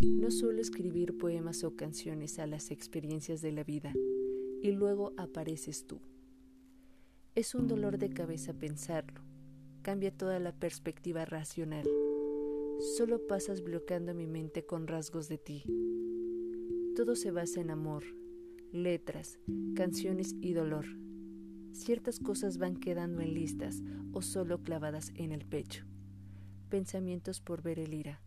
No suelo escribir poemas o canciones a las experiencias de la vida y luego apareces tú. Es un dolor de cabeza pensarlo. Cambia toda la perspectiva racional. Solo pasas bloqueando mi mente con rasgos de ti. Todo se basa en amor, letras, canciones y dolor. Ciertas cosas van quedando en listas o solo clavadas en el pecho. Pensamientos por ver el ira.